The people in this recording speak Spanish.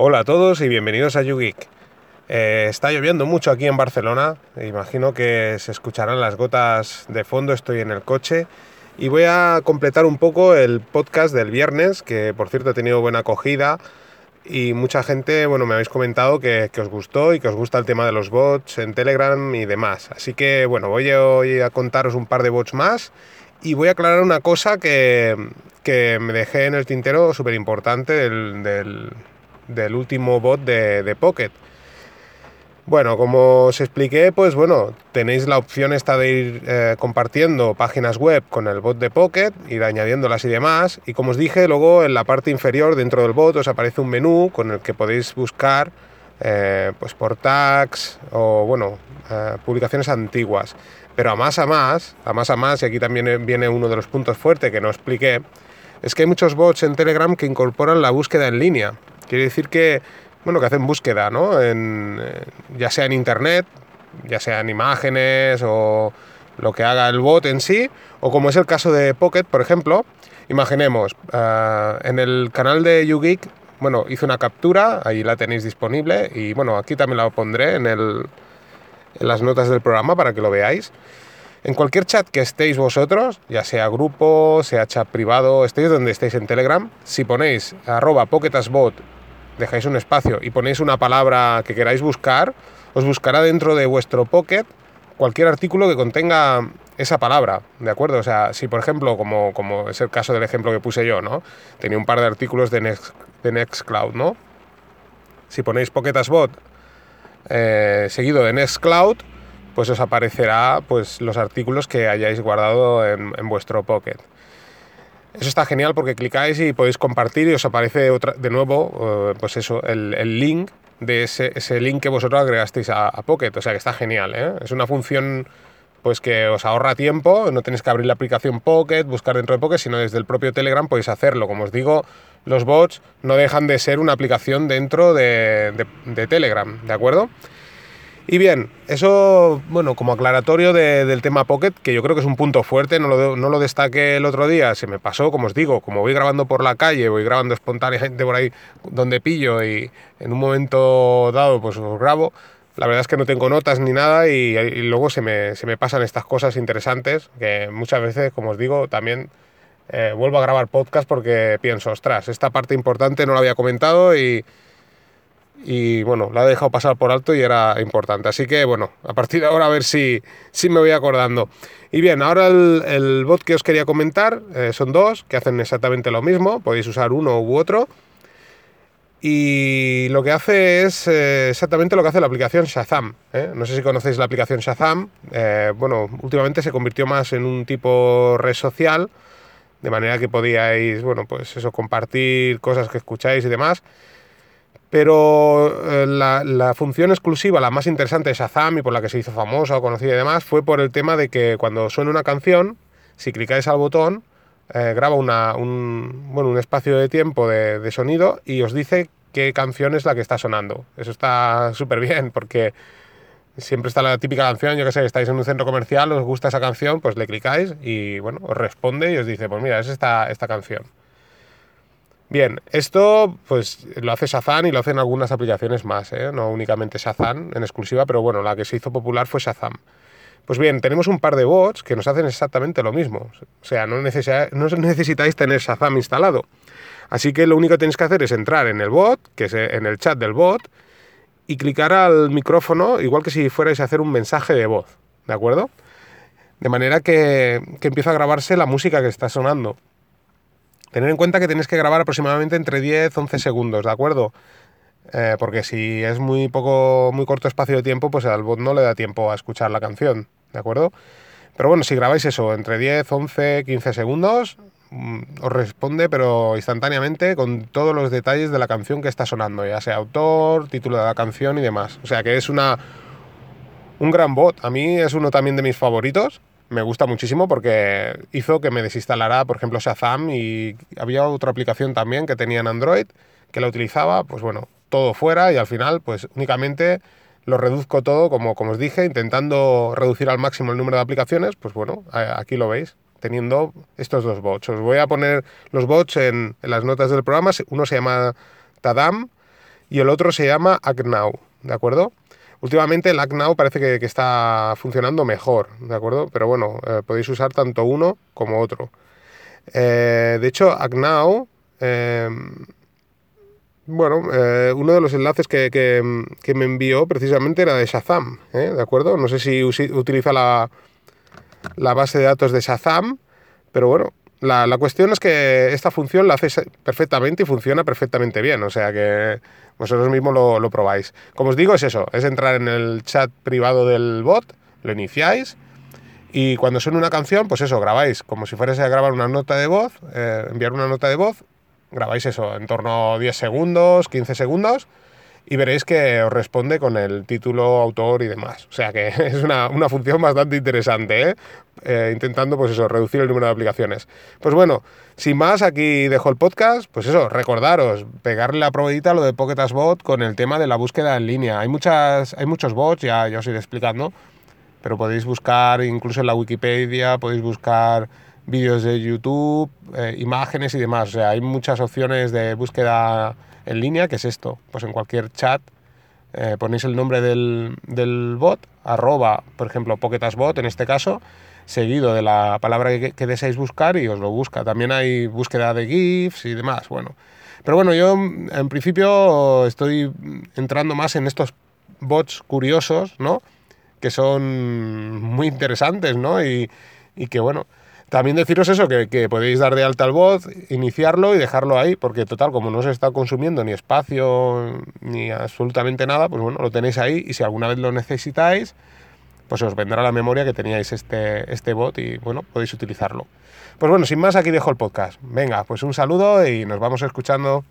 Hola a todos y bienvenidos a YouGeek. Eh, está lloviendo mucho aquí en Barcelona, imagino que se escucharán las gotas de fondo, estoy en el coche. Y voy a completar un poco el podcast del viernes, que por cierto ha tenido buena acogida. Y mucha gente, bueno, me habéis comentado que, os gustó y que os gusta el tema de los bots en Telegram y demás. Así que bueno, voy a contaros un par de bots más. Y voy a aclarar una cosa que, me dejé en el tintero súper importante del, del último bot de, de, Pocket. Bueno, como os expliqué, pues bueno, tenéis la opción esta de ir eh, compartiendo páginas web con el bot de Pocket, ir añadiéndolas y demás. Y como os dije, luego en la parte inferior dentro del bot os aparece un menú con el que podéis buscar eh, pues por tags o bueno, eh, publicaciones antiguas. Pero a más a más, a más a más, y aquí también viene uno de los puntos fuertes que no expliqué, es que hay muchos bots en Telegram que incorporan la búsqueda en línea. Quiere decir que, bueno, que hacen búsqueda, ¿no? Eh, ya sea en internet, ya sea en imágenes o lo que haga el bot en sí, o como es el caso de Pocket, por ejemplo, imaginemos, eh, en el canal de YouGeek, bueno, hice una captura, ahí la tenéis disponible, y bueno, aquí también la pondré en, el, en las notas del programa para que lo veáis. En cualquier chat que estéis vosotros, ya sea grupo, sea chat privado, estéis donde estéis en Telegram, si ponéis arroba dejáis un espacio y ponéis una palabra que queráis buscar, os buscará dentro de vuestro Pocket cualquier artículo que contenga esa palabra, ¿de acuerdo? O sea, si por ejemplo, como, como es el caso del ejemplo que puse yo, ¿no? Tenía un par de artículos de, Next, de Nextcloud, ¿no? Si ponéis Pocketasbot eh, seguido de Nextcloud, pues os aparecerá pues, los artículos que hayáis guardado en, en vuestro Pocket. Eso está genial porque clicáis y podéis compartir y os aparece otra, de nuevo, eh, pues eso, el, el, link de ese, ese, link que vosotros agregasteis a, a, Pocket. O sea que está genial, ¿eh? Es una función pues que os ahorra tiempo, no tenéis que abrir la aplicación Pocket, buscar dentro de Pocket, sino desde el propio Telegram podéis hacerlo. Como os digo, los bots no dejan de ser una aplicación dentro de, de, de Telegram, ¿de acuerdo? Y bien, eso, bueno, como aclaratorio del tema Pocket, que yo creo que es un punto fuerte, no lo, no lo destaqué el otro día, se me pasó, como os digo, como voy grabando por la calle, voy grabando espontáneamente por ahí donde pillo y en un momento dado pues os grabo, la verdad es que no tengo notas ni nada y, y luego se me, se me, pasan estas cosas interesantes que muchas veces, como os digo, también eh, vuelvo a grabar podcast porque pienso, ostras, esta parte importante no la había comentado y y bueno, la he dejado pasar por alto y era importante. Así que bueno, a partir de ahora a ver si, si me voy acordando. Y bien, ahora el, bot que os quería comentar eh, son dos que hacen exactamente lo mismo, podéis usar uno u otro. Y lo que hace es eh, exactamente lo que hace la aplicación Shazam. ¿eh? No sé si conocéis la aplicación Shazam. Bueno, últimamente se convirtió más en un tipo red social, de manera que podíais, bueno, pues eso, compartir cosas que escucháis y demás. Pero eh, la, la, función exclusiva, la más interesante de Shazam y por la que se hizo famosa o conocida y demás, fue por el tema de que cuando suena una canción, si clicáis al botón, eh, graba una, un, bueno, un espacio de tiempo de, de, sonido y os dice qué canción es la que está sonando. Eso está súper bien porque siempre está la típica canción, yo que sé, estáis en un centro comercial, os gusta esa canción, pues le clicáis y bueno, os responde y os dice, pues mira, es esta, esta canción. Bien, esto pues lo hace Shazam y lo hacen algunas aplicaciones más, ¿eh? no únicamente Shazam en exclusiva, pero bueno, la que se hizo popular fue Shazam. Pues bien, tenemos un par de bots que nos hacen exactamente lo mismo. O sea, no, necesitáis, tener Shazam instalado. Así que lo único que tenéis que hacer es entrar en el bot, que es en el chat del bot, y clicar al micrófono, igual que si fuerais a hacer un mensaje de voz, ¿de acuerdo? De manera que empieza a grabarse la música que está sonando. Tener en cuenta que tenéis que grabar aproximadamente entre 10-11 segundos, ¿de acuerdo? Eh, porque si es muy poco, muy corto espacio de tiempo, pues al bot no le da tiempo a escuchar la canción, ¿de acuerdo? Pero bueno, si grabáis eso entre 10, 11, 15 segundos, mmm, os responde, pero instantáneamente, con todos los detalles de la canción que está sonando, ya sea autor, título de la canción y demás. O sea que es una, un gran bot. A mí es uno también de mis favoritos me gusta muchísimo porque hizo que me desinstalara, por ejemplo, Shazam y había otra aplicación también que tenía en Android que la utilizaba, pues bueno, todo fuera y al final pues únicamente lo reduzco todo, como, como os dije, intentando reducir al máximo el número de aplicaciones, pues bueno, aquí lo veis, teniendo estos dos bots. Os voy a poner los bots en, en las notas del programa, uno se llama Tadam y el otro se llama ActNow, ¿de acuerdo? Últimamente el ActNow parece que, está funcionando mejor, ¿de acuerdo? Pero bueno, eh, podéis usar tanto uno como otro. Eh, de hecho, ActNow, em, bueno, eh, uno de los enlaces que, me envió precisamente era de Shazam, ¿de acuerdo? No sé si utiliza la, la base de datos de Shazam, pero bueno, la, cuestión es que esta función la hace perfectamente y funciona perfectamente bien, o sea que vosotros mismos lo, probáis. Como os digo, es eso, es entrar en el chat privado del bot, lo iniciáis y cuando suene una canción, pues eso, grabáis como si fuerais a grabar una nota de voz, eh, enviar una nota de voz, grabáis eso en torno a 10 segundos, 15 segundos y veréis que os responde con el título, autor y demás. O sea que es una, función bastante interesante, ¿eh? ¿eh? intentando pues eso, reducir el número de aplicaciones. Pues bueno, sin más, aquí dejo el podcast. Pues eso, recordaros, pegarle la probadita a lo de Pocket con el tema de la búsqueda en línea. Hay, muchas, hay muchos bots, ya, ya os iré explicando, pero podéis buscar incluso en la Wikipedia, podéis buscar vídeos de YouTube, eh, imágenes y demás. O sea, hay muchas opciones de búsqueda en línea, que es esto. Pues en cualquier chat eh, ponéis el nombre del, del, bot, arroba, por ejemplo, PocketAsBot en este caso, seguido de la palabra que, deseáis buscar y os lo busca. También hay búsqueda de GIFs y demás, bueno. Pero bueno, yo en principio estoy entrando más en estos bots curiosos, ¿no? Que son muy interesantes, ¿no? Y, y que bueno, también deciros eso, que, podéis dar de alta al bot, iniciarlo y dejarlo ahí, porque total, como no se está consumiendo ni espacio ni absolutamente nada, pues bueno, lo tenéis ahí y si alguna vez lo necesitáis, pues os vendrá la memoria que teníais este, este bot y bueno, podéis utilizarlo. Pues bueno, sin más, aquí dejo el podcast. Venga, pues un saludo y nos vamos escuchando.